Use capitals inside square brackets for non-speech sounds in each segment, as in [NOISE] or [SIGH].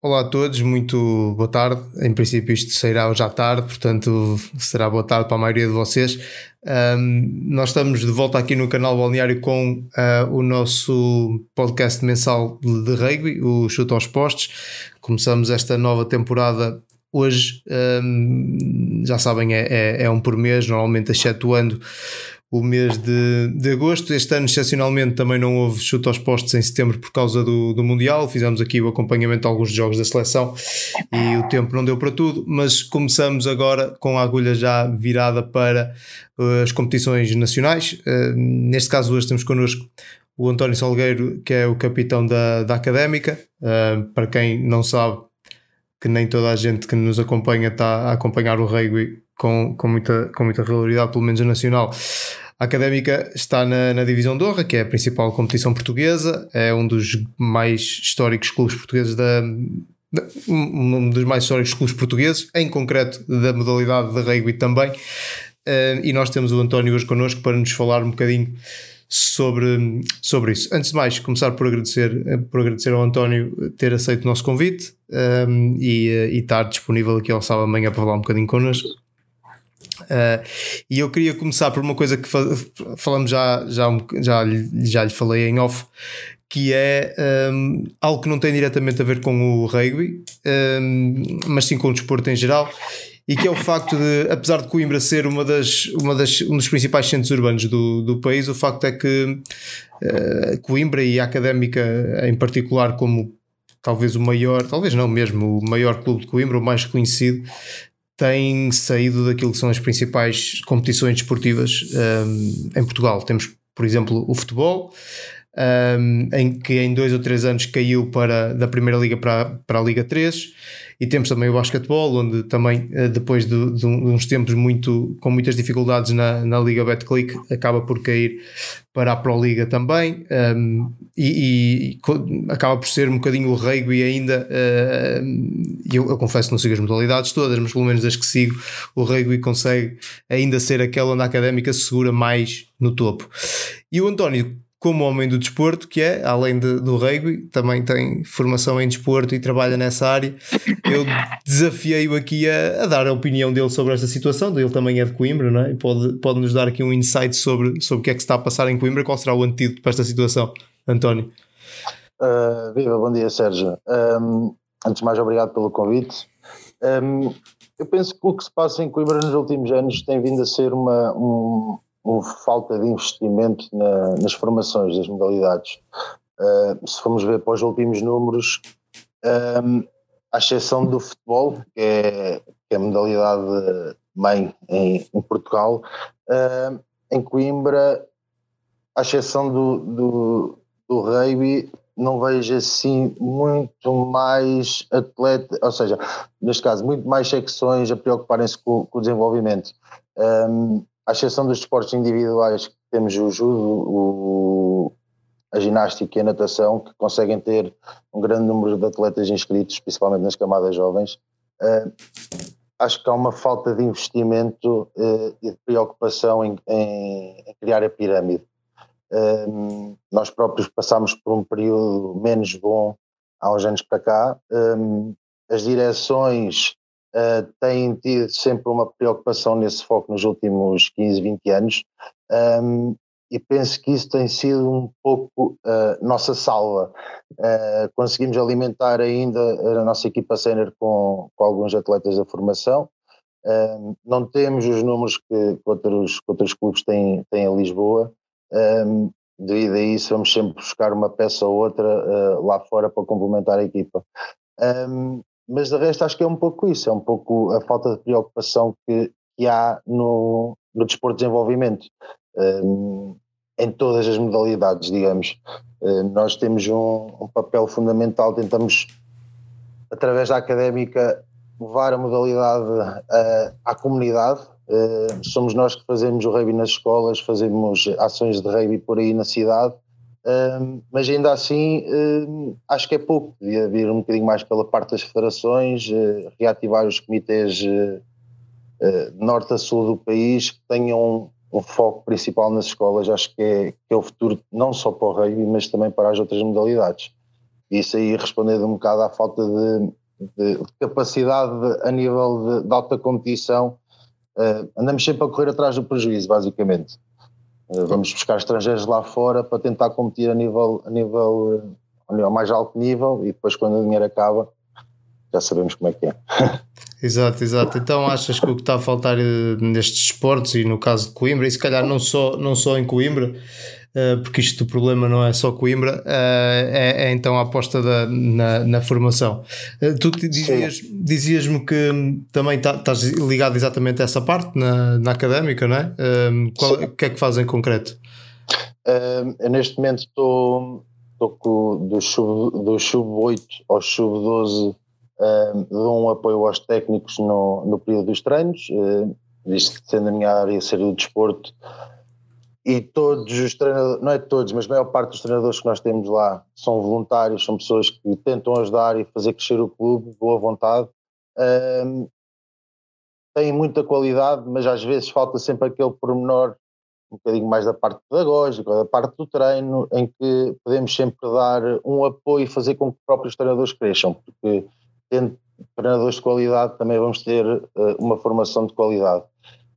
Olá a todos, muito boa tarde. Em princípio, isto será hoje à tarde, portanto, será boa tarde para a maioria de vocês. Um, nós estamos de volta aqui no canal Balneário com uh, o nosso podcast mensal de rugby, o Chuto aos Postes. Começamos esta nova temporada hoje. Um, já sabem, é, é, é um por mês, normalmente excetuando o mês de, de agosto. Este ano, excepcionalmente, também não houve chute aos postos em setembro por causa do, do Mundial. Fizemos aqui o acompanhamento de alguns jogos da seleção e o tempo não deu para tudo, mas começamos agora com a agulha já virada para uh, as competições nacionais. Uh, neste caso, hoje temos connosco o António Salgueiro, que é o capitão da, da Académica. Uh, para quem não sabe, que nem toda a gente que nos acompanha está a acompanhar o rugby com, com, muita, com muita regularidade, pelo menos a nacional. A Académica está na, na Divisão de Honra, que é a principal competição portuguesa, é um dos mais históricos clubes portugueses da, um dos mais históricos clubes portugueses, em concreto da modalidade de rugby também. Uh, e nós temos o António hoje connosco para nos falar um bocadinho sobre, sobre isso. Antes de mais, começar por agradecer, por agradecer ao António ter aceito o nosso convite um, e, eh, e estar disponível aqui ao sábado amanhã para falar um bocadinho connosco. Uh, e eu queria começar por uma coisa que falamos já, já, já, já lhe falei em off, que é um, algo que não tem diretamente a ver com o rugby, um, mas sim com o desporto em geral, e que é o facto de, apesar de Coimbra ser uma das, uma das, um dos principais centros urbanos do, do país, o facto é que uh, Coimbra e a Académica em particular, como talvez o maior, talvez não mesmo, o maior clube de Coimbra, o mais conhecido, tem saído daquilo que são as principais competições desportivas um, em Portugal. Temos, por exemplo, o futebol, um, em que em dois ou três anos caiu para, da Primeira Liga para, para a Liga 3 e temos também o basquetebol, onde também, eh, depois de, de, uns tempos muito, com muitas dificuldades na, na Liga Betclic, acaba por cair para a Pro Liga também. Um, e, e, acaba por ser um bocadinho o rugby ainda. Uh, eu, eu confesso que não sigo as modalidades todas, mas pelo menos as que sigo, o rugby consegue ainda ser aquela onde a académica se segura mais no topo. E o António como homem do desporto, que é, além de, do rugby, também tem formação em desporto e trabalha nessa área. Eu desafiei-o aqui a, a, dar a opinião dele sobre esta situação. Ele também é de Coimbra, não é? Pode, pode nos dar aqui um insight sobre, sobre o que é que está a passar em Coimbra. Qual será o antídoto para esta situação, António? Uh, viva, bom dia, Sérgio. Um, antes de mais, obrigado pelo convite. Um, eu penso que o que se passa em Coimbra nos últimos anos tem vindo a ser uma, um, uma falta de investimento na, nas formações das modalidades. Uh, se formos ver para os últimos números, um, à exceção do futebol, que é, que é a modalidade mãe em, em Portugal, uh, em Coimbra, à exceção do, do, do rugby, não vejo assim muito mais atleta, ou seja, neste caso, muito mais secções a preocuparem-se com, com, o desenvolvimento. Um, à exceção dos esportes individuais, temos o judo, o, a ginástica e a natação, que conseguem ter um grande número de atletas inscritos, principalmente nas camadas jovens. Uh, acho que há uma falta de investimento uh, e de preocupação em, em, em criar a pirâmide. Uh, nós próprios passámos por um período menos bom há uns anos para cá. as direções uh, têm tido sempre uma preocupação nesse foco nos últimos 15, 20 anos um, e penso que isso tem sido um pouco uh, nossa salva. Uh, conseguimos alimentar ainda a nossa equipa sénior com, com alguns atletas da formação. Um, não temos os números que, que, outros, que outros clubes têm, têm em Lisboa. Um, devido a isso, vamos sempre buscar uma peça ou outra lá fora para complementar a equipa. Um, mas de resto acho que é um pouco isso, é um pouco a falta de preocupação que, que há no, no desporto de desenvolvimento, um, em todas as modalidades, digamos. Uh, nós temos um, um, papel fundamental, tentamos, através da académica, levar a modalidade uh, à comunidade. Uh, somos nós que fazemos o rugby nas escolas, fazemos ações de rugby por aí na cidade mas ainda assim acho que é pouco, devia vir um bocadinho mais pela parte das federações, uh, reativar os comitês uh, norte a sul do país que tenham um, um, foco principal nas escolas, acho que é, que é o futuro não só para o rugby, mas também para as outras modalidades. Isso aí respondendo um bocado à falta de, de, de capacidade a nível de, de alta competição, uh, andamos sempre a correr atrás do prejuízo, basicamente. Uh, vamos buscar estrangeiros lá fora para tentar competir a nível, a nível, a nível mais alto nível e depois quando o dinheiro acaba já sabemos como é que é. [LAUGHS] Exato, exato. Então achas que o que está a faltar eh, nestes esportes e no caso de Coimbra, e se calhar não só, não só em Coimbra, eh, porque isto o problema não é só Coimbra, eh, é, é então a aposta da, na, na formação. Tu dizias, dizias-me que também tá, estás ligado exatamente a essa parte, na, na académica, não é? O que é que faz em concreto? eu neste momento estou, do sub-8 do sub ao sub-12 uh, dou um apoio aos técnicos no, no período dos treinos, uh, visto que sendo a minha área ser do desporto, e todos os treinadores, não é todos, mas a maior parte dos treinadores que nós temos lá são voluntários, são pessoas que tentam ajudar e fazer crescer o clube, boa vontade. Um, têm muita qualidade, mas às vezes falta sempre aquele pormenor um bocadinho mais da parte pedagógica, da parte do treino, em que podemos sempre dar um apoio e fazer com que os próprios treinadores cresçam, porque tendo treinadores de qualidade, também vamos ter uh, uma formação de qualidade.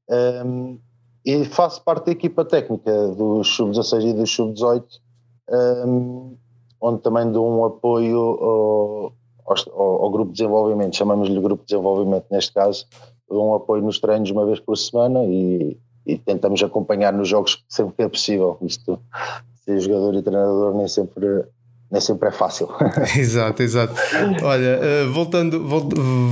Um, e faço parte da equipa técnica do Sub-16 e do Sub-18, um, onde também dou um apoio ao, ao, ao, grupo de desenvolvimento, chamamos-lhe grupo de desenvolvimento neste caso, dou um apoio nos treinos uma vez por semana e, e tentamos acompanhar nos jogos sempre que é possível. Isto, ser jogador e treinador nem sempre nem sempre é fácil. [LAUGHS] exato, exato. Olha, eh, voltando,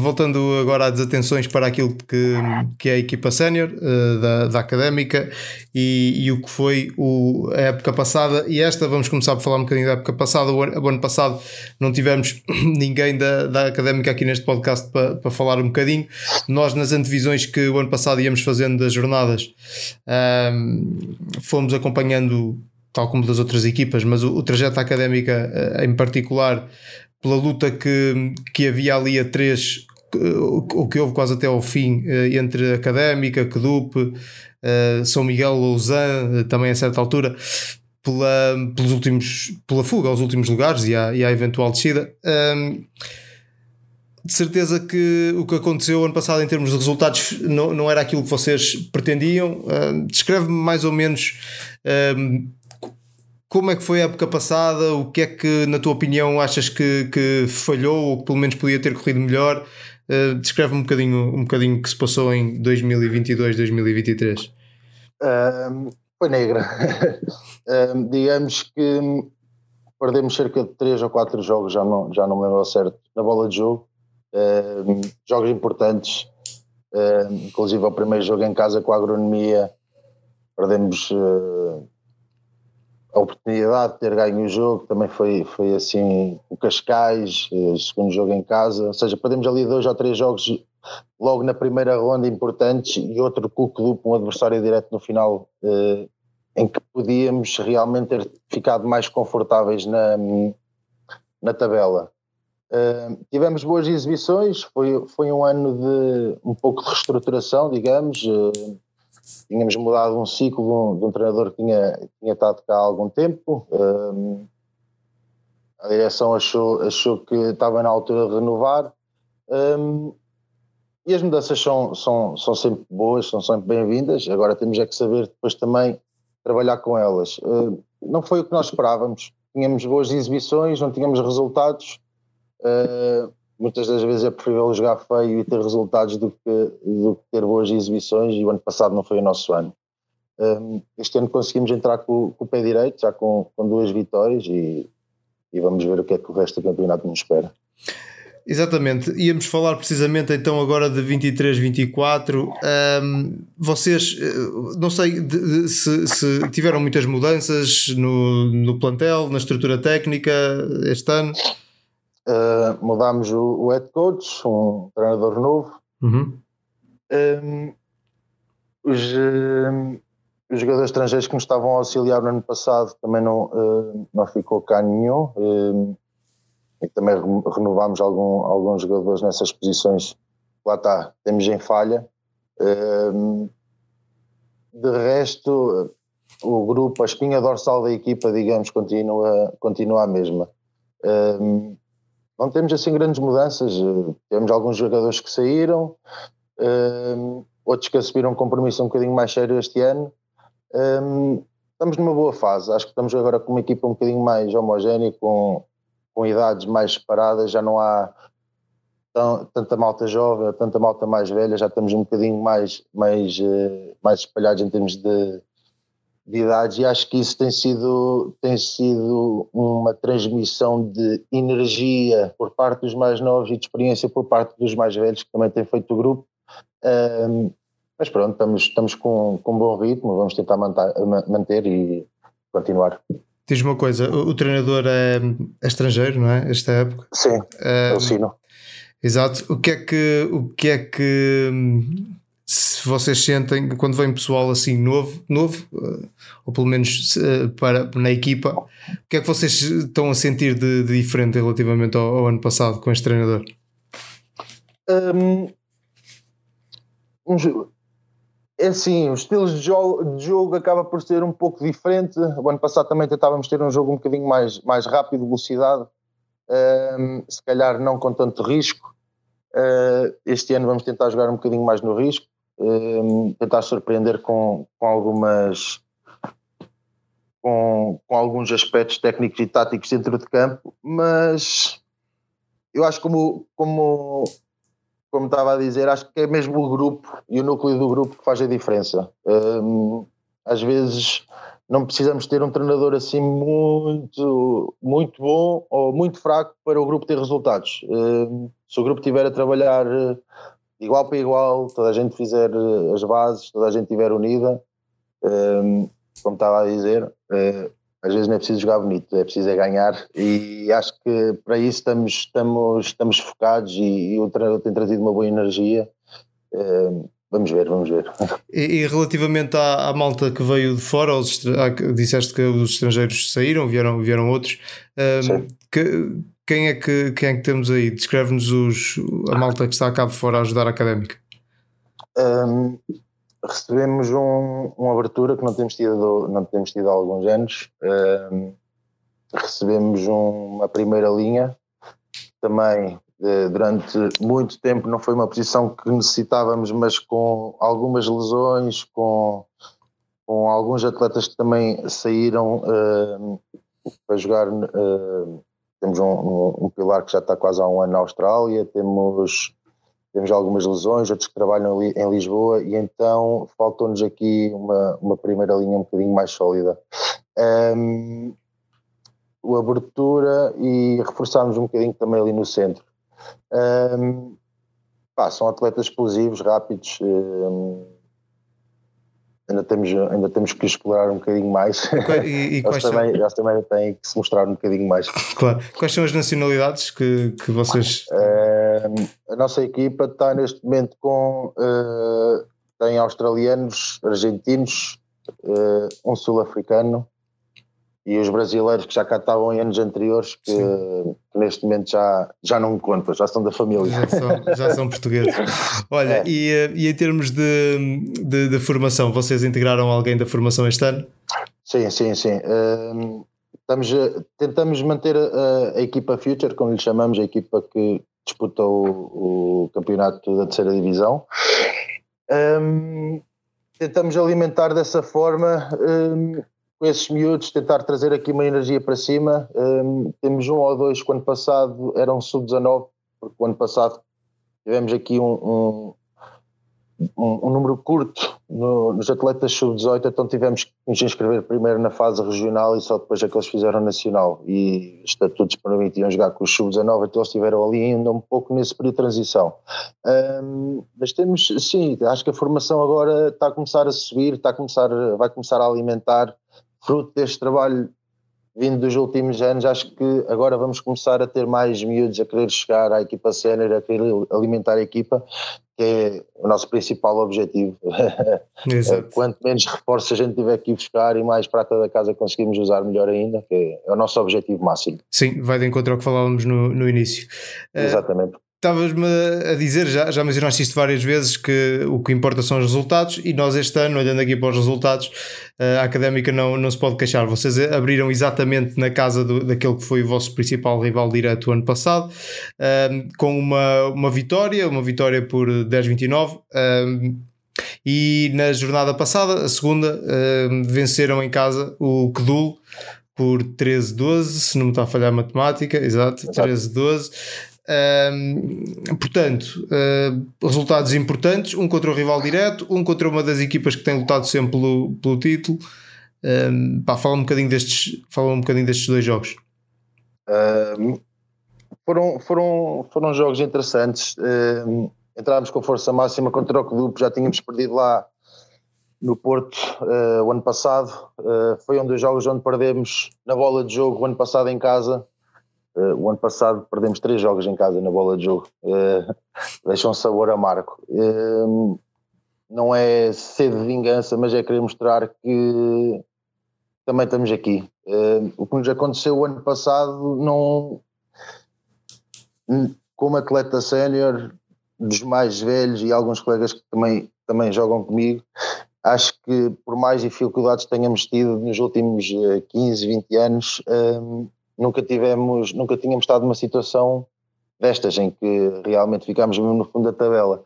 voltando agora às atenções para aquilo que, que é a equipa sénior eh, da, da académica e, e, o que foi o, a época passada e esta, vamos começar por falar um bocadinho da época passada. O ano, passado não tivemos [COUGHS] ninguém da, da académica aqui neste podcast para, para falar um bocadinho. Nós, nas antevisões que o ano passado íamos fazendo das jornadas, um, ehm, fomos acompanhando tal como das outras equipas, mas o, o trajeto académica eh, em particular, pela luta que, que havia ali a três, o que houve quase até ao fim, eh, entre Académica, Kedup, eh, São Miguel, Lausanne, também a certa altura, pela, pelos últimos, pela fuga aos últimos lugares e à, e à eventual descida. Um, de certeza que o que aconteceu ano passado em termos de resultados não, não era aquilo que vocês pretendiam. Uh, Descreve-me mais ou menos como é que foi a época passada? O que é que, na tua opinião, achas que, que falhou ou que pelo menos podia ter corrido melhor? Uh, descreve um bocadinho, um bocadinho o que se passou em 2022, 2023. Um, foi negra. [LAUGHS] um, digamos que perdemos cerca de 3 ou 4 jogos, já não, já não me lembro certo, na bola de jogo. Um, jogos importantes, inclusive o primeiro jogo em casa com a agronomia, perdemos. A oportunidade de ter ganho o jogo também foi, foi assim o Cascais, o segundo jogo em casa, ou seja, perdemos ali dois ou três jogos logo na primeira ronda importantes e outro cuco duplo, um adversário direto no final eh, em que podíamos realmente ter ficado mais confortáveis na, na tabela. Uh, tivemos boas exibições, foi, foi um ano de um pouco de reestruturação, digamos. Uh, tínhamos mudado um ciclo de um, treinador que tinha, tinha estado cá há algum tempo. Um, a direção achou, achou que estava na altura de renovar. Um, e as mudanças são, são, são sempre boas, são sempre bem-vindas. Agora temos é que saber depois também trabalhar com elas. Uh, não foi o que nós esperávamos. Tínhamos boas exibições, não tínhamos resultados. Uh, muitas das vezes é preferível jogar feio e ter resultados do que, do que ter boas exibições e o ano passado não foi o nosso ano. Um, este ano conseguimos entrar com, com, o pé direito, já com, com duas vitórias e, e, vamos ver o que é que o resto do campeonato nos espera. Exatamente, íamos falar precisamente então agora de 23-24. Um, vocês, eh, não sei de, de, se, se, tiveram muitas mudanças no, no plantel, na estrutura técnica este ano. Uh, mudámos o, o, head coach, um treinador novo. Uhum. Um, os, uh, os, jogadores estrangeiros que nos estavam a auxiliar no ano passado também não, uh, não ficou cá nenhum. e também renovámos algum, alguns jogadores nessas posições. Lá está, temos em falha. de resto, o grupo, a espinha dorsal da equipa, digamos, continua, continua a mesma Um, não temos assim grandes mudanças. Temos alguns jogadores que saíram, um, outros que assumiram um compromisso um bocadinho mais sério este ano. Um, estamos numa boa fase. Acho que estamos agora com uma equipa um bocadinho mais homogénea, com, com idades mais separadas. Já não há tão, tanta malta jovem, tanta malta mais velha. Já estamos um bocadinho mais, mais, uh, mais espalhados em termos de, de idades e acho que isso tem sido, tem sido uma transmissão de energia por parte dos mais novos e de experiência por parte dos mais velhos que também têm feito o grupo. Um, mas pronto, estamos, estamos com, com um bom ritmo, vamos tentar manter, manter e continuar. Diz uma coisa, o, o treinador é, é, estrangeiro, não é? Esta época? Sim, é o Sino. Exato. O que é que, o que, é que se vocês sentem quando vem pessoal assim novo, novo eh, ou pelo menos eh, para na equipa, o que é que vocês estão a sentir de, de diferente relativamente ao, ao, ano passado com este treinador? Um, é assim, os estilos de jogo, de jogo acaba por ser um pouco diferente. O ano passado também tentávamos ter um jogo um bocadinho mais, mais rápido, velocidade, um, se calhar não com tanto risco. Uh, este ano vamos tentar jogar um bocadinho mais no risco um, tentar surpreender com, com algumas com, com alguns aspectos técnicos e táticos dentro de campo, mas eu acho como, como, como estava a dizer, acho que é mesmo o grupo e o núcleo do grupo que faz a diferença. Um, às vezes não precisamos ter um treinador assim muito, muito bom ou muito fraco para o grupo ter resultados. Um, se o grupo estiver a trabalhar igual para igual, toda a gente fizer eh, as bases, toda a gente estiver unida, um, ehm, como estava a dizer, uh, às vezes não é preciso jogar bonito, é preciso é ganhar e acho que para isso estamos, estamos, estamos focados e, e o treinador tem trazido uma boa energia. Uh, vamos ver, vamos ver. [LAUGHS] E, e relativamente à, à, malta que veio de fora, os, disseste que os estrangeiros saíram, vieram, vieram outros. Um, ehm, que, quem é que, quem é que temos aí? Descreve-nos a malta que está cá de fora a ajudar a académica. Um, recebemos um, uma abertura que não temos tido, não temos tido há alguns anos. Um, recebemos uma primeira linha, também durante muito tempo não foi uma posição que necessitávamos, mas com algumas lesões, com, com alguns atletas que também saíram uh, para jogar uh, temos um, um, um, pilar que já está quase há um ano na Austrália, temos, temos algumas lesões, outros que trabalham em Lisboa, e então faltou-nos aqui uma, uma primeira linha um bocadinho mais sólida. Um, o abertura e reforçámos um bocadinho também ali no centro. Um, pá, são atletas explosivos, rápidos. Um, ainda temos, ainda temos que explorar um bocadinho mais. E, e [LAUGHS] eles, também, eles também têm que se mostrar um bocadinho mais. [LAUGHS] Claro. Quais são as nacionalidades que, que vocês. Uh, a nossa equipa está neste momento com. Uh, tem australianos, argentinos, uh, um sul-africano e os brasileiros que já cá estavam em anos anteriores, que, que, neste momento já, já não me contam, já são da família. Já são, já são portugueses. [LAUGHS] Olha, é. e, eh, e em termos de, de, de, formação, vocês integraram alguém da formação este ano? Sim, sim, sim. Um, estamos, tentamos manter a, a, equipa Future, como lhe chamamos, a equipa que disputa o, o campeonato da terceira divisão. Um, tentamos alimentar dessa forma. Um, com esses miúdos, tentar trazer aqui uma energia para cima. Um, temos um ou dois que o ano passado eram sub-19, porque o ano passado tivemos aqui um, um, um, número curto no, nos atletas sub-18, então tivemos que nos inscrever primeiro na fase regional e só depois é que eles fizeram nacional. E os estatutos permitiam jogar com os sub-19, então eles estiveram ali ainda um pouco nesse período de transição. Um, mas temos, sim, acho que a formação agora está a começar a subir, está a começar, vai começar a alimentar fruto deste trabalho vindo dos últimos anos, acho que agora vamos começar a ter mais miúdos a querer chegar à equipa sénior, a querer alimentar a equipa, que é o nosso principal objetivo. [LAUGHS] Quanto menos reforços a gente tiver que ir buscar e mais prata da casa conseguimos usar melhor ainda, que é o nosso objetivo máximo. Sim, vai de encontro ao que falávamos no, no início. Eh, Exatamente. Estavas-me a dizer, já, já mencionaste isto várias vezes, que o que importa são os resultados, e nós este ano, olhando aqui para os resultados, a académica não, não se pode queixar. Vocês abriram exatamente na casa do, daquele que foi o vosso principal rival direto o ano passado, um, com uma, uma vitória, uma vitória por 10-29. Um, e na jornada passada, a segunda, um, venceram em casa o Kedul por 13-12, se não me está a falhar a matemática, exato, 13-12. Um, portanto, uh, resultados importantes: um contra o rival direto, um contra uma das equipas que tem lutado sempre pelo, pelo título. Um, pá, fala um bocadinho destes, fala um bocadinho destes dois jogos. Uh, foram, foram, foram jogos interessantes. Uh, entrámos com força máxima contra o Clube, já tínhamos perdido lá no Porto uh, o ano passado. foi um dos jogos onde perdemos na bola de jogo o ano passado em casa Uh, o ano passado perdemos três jogos em casa na bola de jogo. Uh, deixa um sabor amargo. Uh, não é sede de vingança, mas é querer mostrar que também estamos aqui. o que nos aconteceu o ano passado, não. Como atleta sénior, dos mais velhos e alguns colegas que também, também jogam comigo, acho que por mais dificuldades tenhamos tido nos últimos 15, 20 anos, nunca tivemos, nunca tínhamos estado numa situação destas em que realmente ficámos mesmo no fundo da tabela.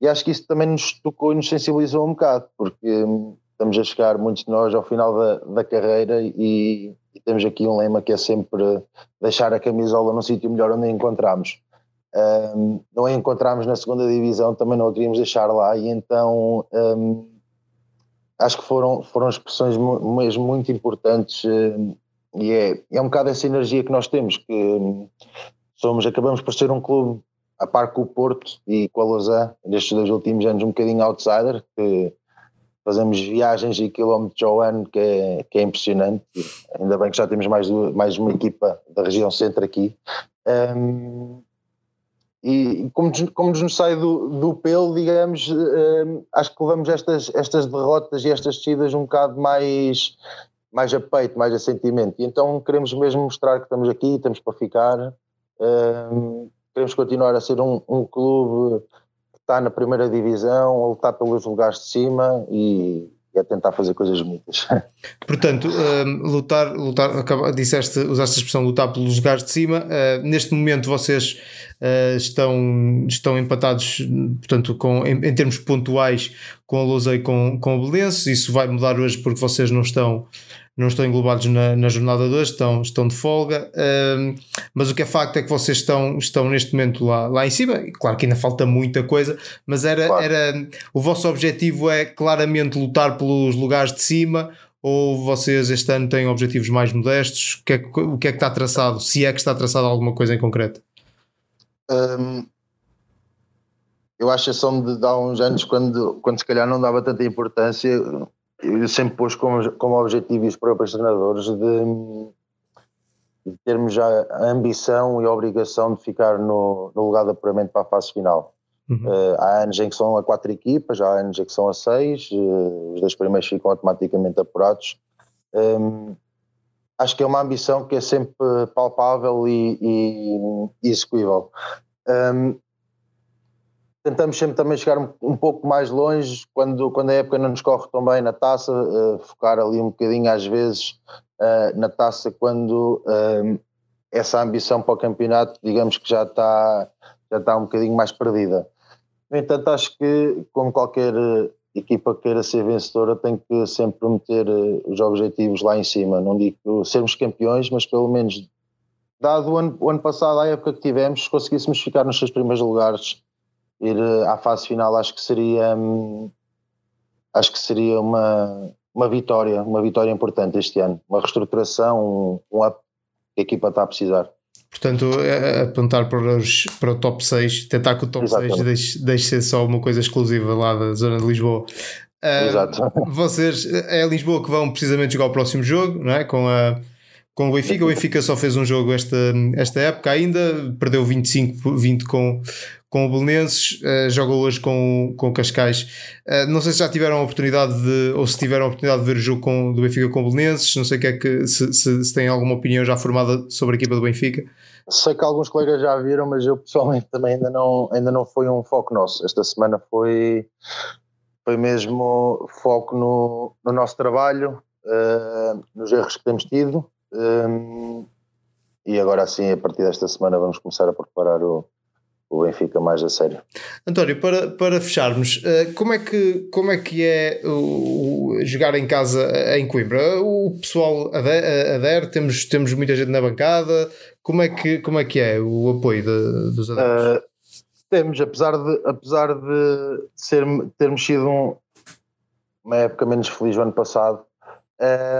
E acho que isso também nos tocou e nos sensibilizou um bocado, porque hum, estamos a chegar, muitos de nós, ao final da, da carreira e, e, temos aqui um lema que é sempre deixar a camisola num sítio melhor onde a encontramos. Um, não a encontramos na segunda divisão, também não a queríamos deixar lá e então um, acho que foram, foram expressões mesmo muito importantes um, e é, é um bocado essa energia que nós temos, que hum, somos, acabamos por ser um clube a par com o Porto e com a Lausanne, nestes dois últimos anos um bocadinho outsider, que fazemos viagens e quilómetros ao ano que é, que é impressionante, ainda bem que já temos mais, mais uma equipa da região centro aqui. Um, e como, como nos sai do, do pelo, digamos, um, acho que levamos estas, estas derrotas e estas descidas um bocado mais mais a peito, mais a sentimento. E então queremos mesmo mostrar que estamos aqui, estamos para ficar. Um, queremos continuar a ser um, um, clube que está na primeira divisão, a lutar pelos lugares de cima e, e a tentar fazer coisas bonitas. [LAUGHS] Portanto, um, lutar, lutar disseste, usaste a expressão lutar pelos lugares de cima. Uh, neste momento vocês uh, estão, estão empatados, portanto, com, em, em, termos pontuais com a Lousa e com, com o Belenço. Isso vai mudar hoje porque vocês não estão não estão englobados na, na jornada 2, estão, estão de folga, um, mas o que é facto é que vocês estão, estão neste momento lá, lá em cima, e claro que ainda falta muita coisa, mas era, claro. era o vosso objetivo é claramente lutar pelos lugares de cima ou vocês este ano têm objetivos mais modestos? O que é, o que, é que está traçado? Se é que está traçado alguma coisa em concreto? Um, eu acho que são de, de há uns anos, quando, quando se calhar não dava tanta importância, eu sempre pus como, como objetivo e os próprios treinadores de, de, termos já a ambição e a obrigação de ficar no, no lugar de apuramento para a fase final. Uhum. Uh, há anos em que são a quatro equipas, há anos em que são a seis, uh, os dois primeiros ficam automaticamente apurados. Um, acho que é uma ambição que é sempre palpável e, e, e execuível. Um, tentamos sempre também chegar um, um, pouco mais longe quando, quando a época não nos corre tão bem na taça, uh, focar ali um bocadinho às vezes uh, na taça quando uh, essa ambição para o campeonato digamos que já está, já está um bocadinho mais perdida. No entanto, acho que como qualquer equipa que queira ser vencedora tem que sempre meter os objetivos lá em cima. Não digo sermos campeões, mas pelo menos dado o ano, o ano passado, a época que tivemos, se conseguíssemos ficar nos seus primeiros lugares ir eh, à fase final acho que seria hum, acho que seria uma, uma vitória, uma vitória importante este ano, uma reestruturação, um, up que a equipa está a precisar. Portanto, é, é apontar para, os, para o top 6, tentar que o top Exatamente. 6 deixe, deixe ser só uma coisa exclusiva lá da zona de Lisboa. Uh, Exato. [LAUGHS] Vocês, é a Lisboa que vão precisamente jogar o próximo jogo, não é? Com a, com o Benfica. O Benfica só fez um jogo esta, esta época ainda, perdeu 25-20 com, com o Belenenses, uh, joga hoje com, com o Cascais. Uh, não sei se já tiveram a oportunidade de, ou se tiveram a oportunidade de ver o jogo com, do Benfica com o Belenenses, não sei que é que, se, se, se têm alguma opinião já formada sobre a equipa do Benfica. Sei que alguns colegas já viram, mas eu pessoalmente também ainda não, ainda não foi um foco nosso. Esta semana foi, foi mesmo foco no, no nosso trabalho, uh, nos erros que temos tido. Um, e agora sim, a partir desta semana, vamos começar a preparar o, o Benfica mais a sério. António, para, para fecharmos, eh, como é que, como é, que é o, o jogar em casa em Coimbra? O pessoal adere, adere, temos, temos muita gente na bancada, como é que, como é, que é o apoio de, dos adeptos? Uh, temos, apesar de, apesar de ser, termos sido um, uma época menos feliz o ano passado,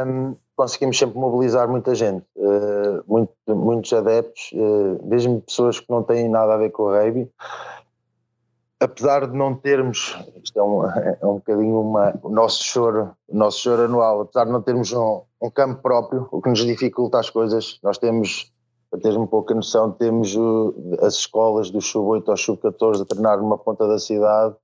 um, conseguimos sempre mobilizar muita gente, uh, muito, muitos adeptos, uh, mesmo pessoas que não têm nada a ver com o rugby. Apesar de não termos, isto é um, [LAUGHS] é um bocadinho uma, o nosso choro, o nosso choro anual, apesar de não termos um, um campo próprio, o que nos dificulta as coisas, nós temos, para teres um pouco a noção, temos as escolas do sub-8 ao sub-14 a treinar numa ponta da cidade,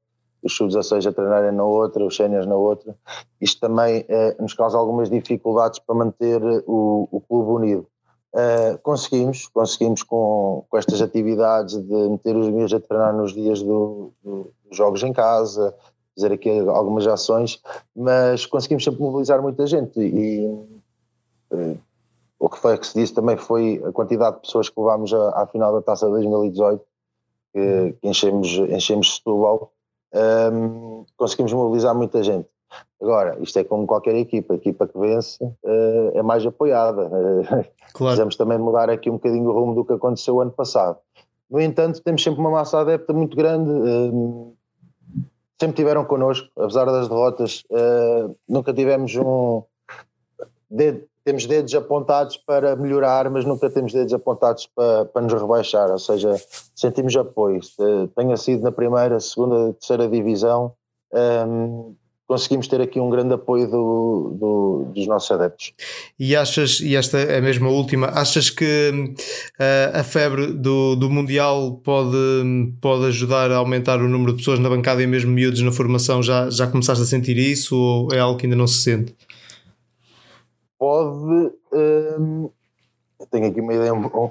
os sub-16 a treinarem na outra, os séniores na outra. Isto também eh, nos causa algumas dificuldades para manter eh, o, o clube unido. Uh, conseguimos, conseguimos com, com estas atividades de meter os meus a treinar nos dias do, do, dos jogos em casa, fazer aqui algumas ações, mas conseguimos sempre mobilizar muita gente e uh, o que foi que se disse também foi a quantidade de pessoas que levámos à, à final da Taça de 2018, que, que enchemos, enchemos Setúbal, um, conseguimos mobilizar muita gente. Agora, isto é como qualquer equipa, a equipa que vence uh, é mais apoiada. [LAUGHS] Claro. Precisamos também mudar aqui um bocadinho o rumo do que aconteceu ano passado. No entanto, temos sempre uma massa adepta muito grande, sempre tiveram connosco, apesar das derrotas, uh, nunca tivemos um. De, temos dedos apontados para melhorar, mas nunca temos dedos apontados para, para nos rebaixar, ou seja, sentimos apoio. Tenha sido na primeira, segunda, terceira divisão, um, conseguimos ter aqui um grande apoio do, do, dos nossos adeptos. E achas, e esta é a mesma última, achas que uh, a febre do, do Mundial pode, pode ajudar a aumentar o número de pessoas na bancada e mesmo miúdos na formação? Já, já começaste a sentir isso ou é algo que ainda não se sente? Pode. Hum, tenho aqui uma ideia um, um,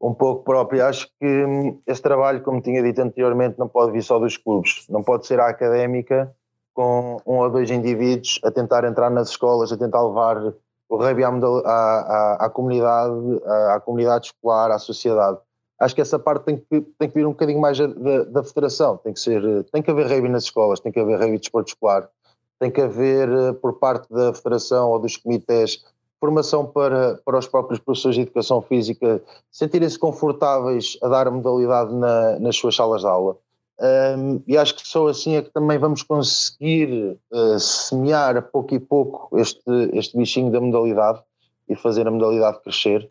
um, pouco própria. Acho que hum, esse trabalho, como tinha dito anteriormente, não pode vir só dos clubes, não pode ser a académica com um ou dois indivíduos a tentar entrar nas escolas, a tentar levar o rugby à, à, à, comunidade, à, à, comunidade escolar, à sociedade. Acho que essa parte tem que, tem que vir um bocadinho mais da, da federação, tem que, ser, tem que haver rugby nas escolas, tem que haver rugby de desporto escolar, tem que haver, eh, por parte da Federação ou dos comitês, formação para, para os próprios professores de educação física sentirem-se confortáveis a dar modalidade na, nas suas salas de aula. Um, e acho que só assim é que também vamos conseguir uh, semear a pouco e pouco este, este bichinho da modalidade e fazer a modalidade crescer,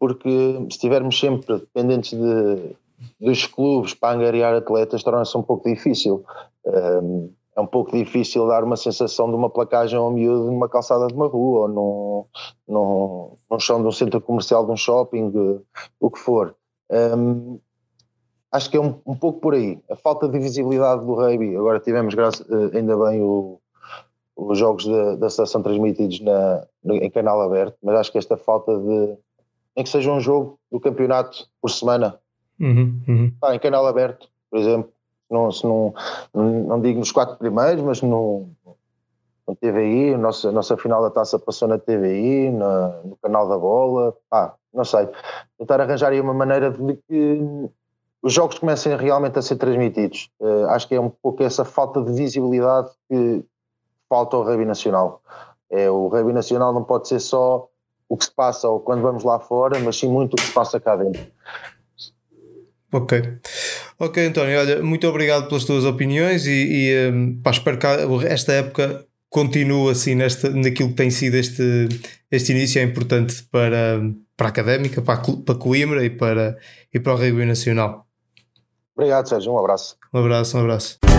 porque se estivermos sempre dependentes de, dos clubes para angariar atletas, torna-se um pouco difícil. Um, é um pouco difícil dar uma sensação de uma placagem ao miúdo numa calçada de uma rua ou num, num, num chão de um centro comercial, de um shopping, o que for. Um, acho que é um, um, pouco por aí. A falta de visibilidade do rugby. Agora tivemos, graças, eh, ainda bem, o, os jogos da, da seleção transmitidos na, em canal aberto, mas acho que esta falta de. nem que seja um jogo do campeonato por semana, uhum, uhum. Ah, em canal aberto, por exemplo não, se não, não digo nos quatro primeiros, mas no, no TVI, a nossa, a nossa final da taça passou na TVI, na, no canal da bola, ah, não sei. Tentar arranjar aí uma maneira de que os jogos comecem realmente a ser transmitidos. Uh, acho que é um pouco essa falta de visibilidade que falta ao Rugby Nacional. É, o Rugby Nacional não pode ser só o que se passa ou quando vamos lá fora, mas sim muito o que se passa cá dentro. Ok. Ok, António, olha, muito obrigado pelas tuas opiniões e, e um, pá, espero que esta época continue assim nesta, naquilo que tem sido este, este início, é importante para, para a académica, para, a, para Coimbra e para, e para o Rugby Nacional. Obrigado, Sérgio, um abraço. Um abraço, um abraço.